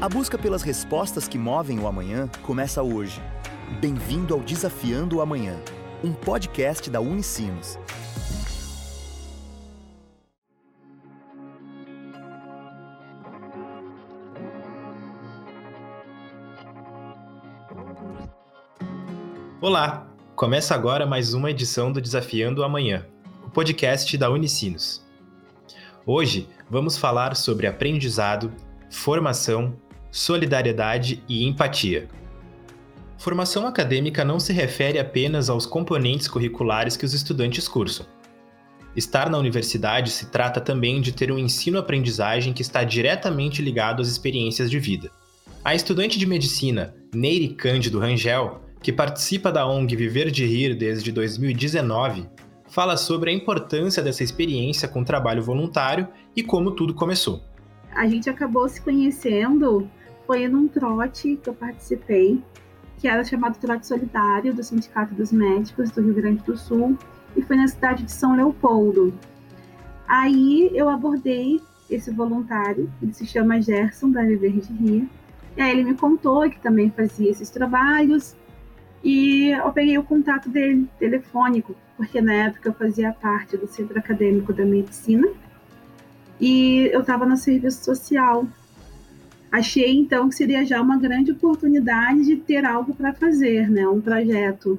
A busca pelas respostas que movem o amanhã começa hoje. Bem-vindo ao Desafiando o Amanhã, um podcast da Unicinos. Olá! Começa agora mais uma edição do Desafiando o Amanhã, o podcast da Unicinos. Hoje vamos falar sobre aprendizado, formação, solidariedade e empatia. Formação acadêmica não se refere apenas aos componentes curriculares que os estudantes cursam. Estar na universidade se trata também de ter um ensino-aprendizagem que está diretamente ligado às experiências de vida. A estudante de medicina, Neire Cândido Rangel, que participa da ONG Viver de Rir desde 2019, fala sobre a importância dessa experiência com trabalho voluntário e como tudo começou. A gente acabou se conhecendo, foi num trote que eu participei, que era chamado Trote Solidário do Sindicato dos Médicos do Rio Grande do Sul, e foi na cidade de São Leopoldo. Aí eu abordei esse voluntário, ele se chama Gerson, da Viver de Rir, e aí ele me contou que também fazia esses trabalhos, e eu peguei o contato dele, telefônico, porque na época eu fazia parte do Centro Acadêmico da Medicina e eu estava no serviço social. Achei então que seria já uma grande oportunidade de ter algo para fazer, né, um projeto.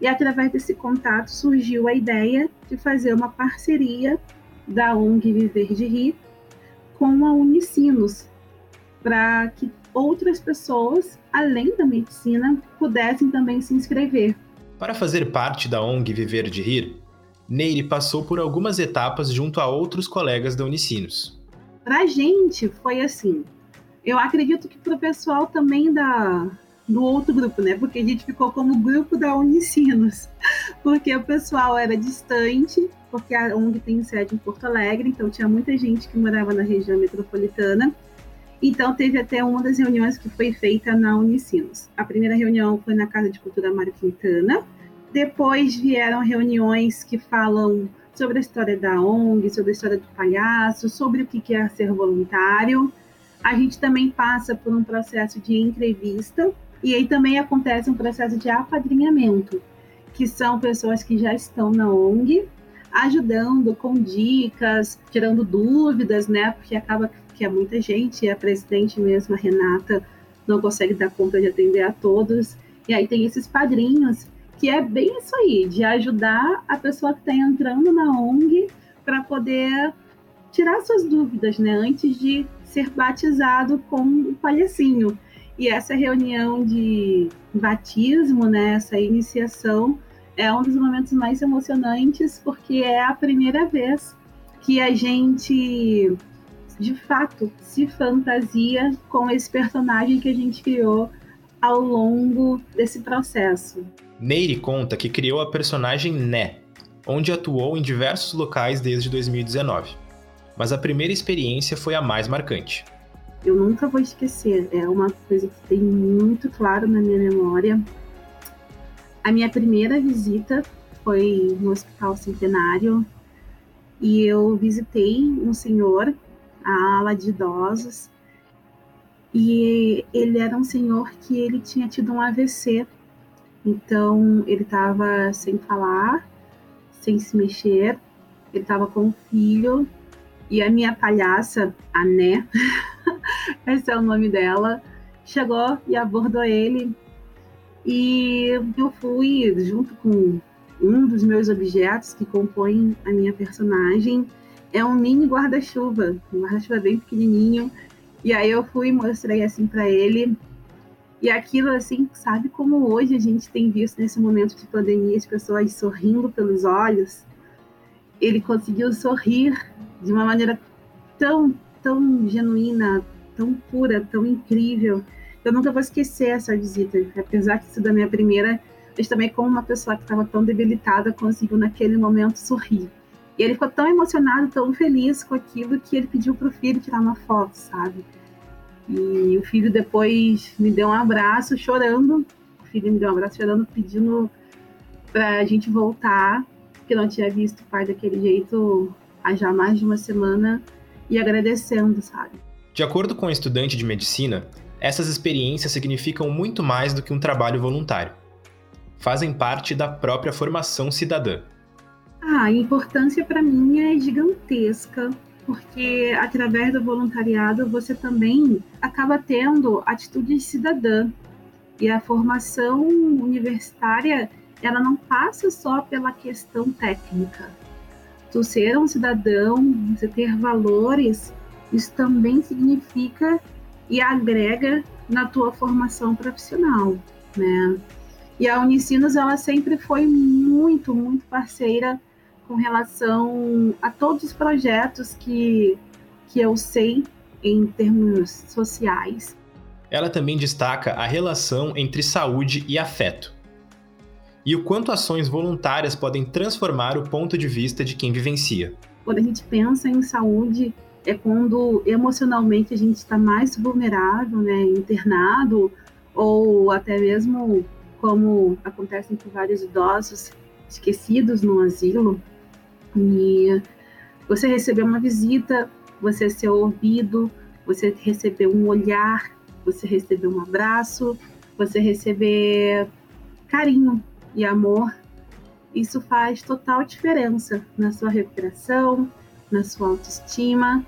E através desse contato surgiu a ideia de fazer uma parceria da ONG Viver de Rir com a Unicinos, para que outras pessoas, além da medicina, pudessem também se inscrever. Para fazer parte da ONG Viver de Rir, Neire passou por algumas etapas junto a outros colegas da Unicinos. Para a gente foi assim. Eu acredito que para o pessoal também da, do outro grupo, né? Porque a gente ficou como grupo da Unicinos. Porque o pessoal era distante, porque a ONG tem sede em Porto Alegre, então tinha muita gente que morava na região metropolitana. Então, teve até uma das reuniões que foi feita na Unicinos. A primeira reunião foi na Casa de Cultura Mário Quintana. Depois vieram reuniões que falam sobre a história da ONG, sobre a história do palhaço, sobre o que é ser voluntário. A gente também passa por um processo de entrevista e aí também acontece um processo de apadrinhamento, que são pessoas que já estão na ONG ajudando com dicas, tirando dúvidas, né? Porque acaba que é muita gente, a presidente mesmo, a Renata, não consegue dar conta de atender a todos. E aí tem esses padrinhos, que é bem isso aí, de ajudar a pessoa que está entrando na ONG para poder tirar suas dúvidas, né? Antes de ser batizado com o palhacinho. E essa reunião de batismo, né, essa iniciação, é um dos momentos mais emocionantes, porque é a primeira vez que a gente de fato se fantasia com esse personagem que a gente criou ao longo desse processo. Neire conta que criou a personagem Né, onde atuou em diversos locais desde 2019. Mas a primeira experiência foi a mais marcante. Eu nunca vou esquecer, é uma coisa que tem muito claro na minha memória. A minha primeira visita foi no Hospital Centenário e eu visitei um senhor a ala de idosos. E ele era um senhor que ele tinha tido um AVC. Então ele estava sem falar, sem se mexer. Ele estava com o filho e a minha palhaça, a Né, esse é o nome dela, chegou e abordou ele. E eu fui junto com um dos meus objetos que compõem a minha personagem é um mini guarda-chuva, um guarda-chuva bem pequenininho. E aí eu fui e mostrei assim para ele. E aquilo assim, sabe como hoje a gente tem visto nesse momento de pandemia as pessoas sorrindo pelos olhos? Ele conseguiu sorrir de uma maneira tão, tão genuína, tão pura, tão incrível. Eu nunca vou esquecer essa visita, apesar de ser da minha primeira, mas também como uma pessoa que estava tão debilitada conseguiu naquele momento sorrir. E ele ficou tão emocionado, tão feliz com aquilo, que ele pediu para o filho tirar uma foto, sabe? E o filho depois me deu um abraço chorando. O filho me deu um abraço chorando, pedindo para a gente voltar, porque não tinha visto o pai daquele jeito há já mais de uma semana, e agradecendo, sabe? De acordo com a estudante de medicina, essas experiências significam muito mais do que um trabalho voluntário. Fazem parte da própria formação cidadã. Ah, a importância para mim é gigantesca, porque através do voluntariado você também acaba tendo atitude cidadã. E a formação universitária, ela não passa só pela questão técnica. Tu ser um cidadão, você ter valores, isso também significa e agrega na tua formação profissional, né? E a Unicinos, ela sempre foi muito, muito parceira com relação a todos os projetos que, que eu sei em termos sociais. Ela também destaca a relação entre saúde e afeto. E o quanto ações voluntárias podem transformar o ponto de vista de quem vivencia. Quando a gente pensa em saúde, é quando emocionalmente a gente está mais vulnerável, né, internado, ou até mesmo como acontece com vários idosos esquecidos no asilo. E você receber uma visita, você ser ouvido, você receber um olhar, você receber um abraço, você receber carinho e amor, isso faz total diferença na sua recuperação, na sua autoestima,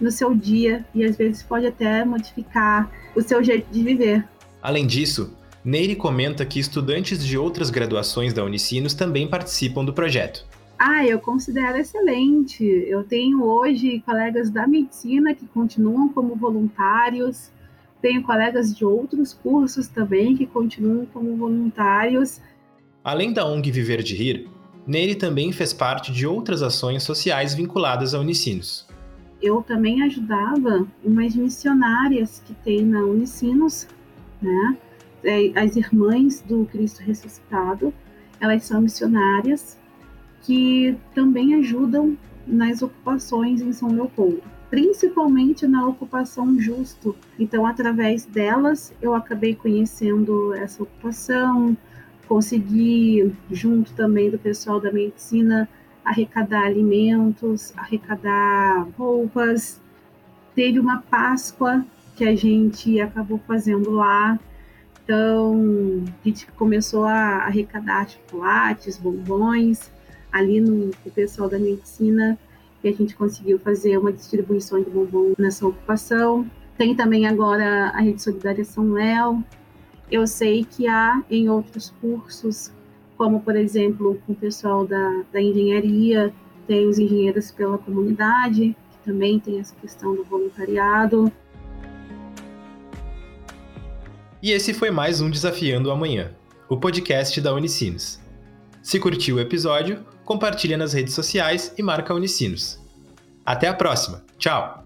no seu dia e às vezes pode até modificar o seu jeito de viver. Além disso, Neire comenta que estudantes de outras graduações da Unicinos também participam do projeto. Ah, eu considero excelente. Eu tenho hoje colegas da medicina que continuam como voluntários, tenho colegas de outros cursos também que continuam como voluntários. Além da ONG Viver de Rir, Neire também fez parte de outras ações sociais vinculadas à Unicinos. Eu também ajudava umas missionárias que tem na Unicinos, né? É, as irmãs do Cristo ressuscitado, elas são missionárias que também ajudam nas ocupações em São Leopoldo, principalmente na ocupação justo. Então, através delas, eu acabei conhecendo essa ocupação, consegui, junto também do pessoal da medicina, arrecadar alimentos, arrecadar roupas. Teve uma Páscoa que a gente acabou fazendo lá. Então, a gente começou a arrecadar chocolates, bombons ali no, pessoal da medicina e a gente conseguiu fazer uma distribuição de bombom nessa ocupação. Tem também agora a Rede Solidária São Léo. Eu sei que há em outros cursos, como por exemplo com o pessoal da, da engenharia, tem os engenheiros pela comunidade, que também tem essa questão do voluntariado. E esse foi mais um Desafiando Amanhã, o podcast da Unicinos. Se curtiu o episódio, compartilha nas redes sociais e marca Unicinos. Até a próxima. Tchau!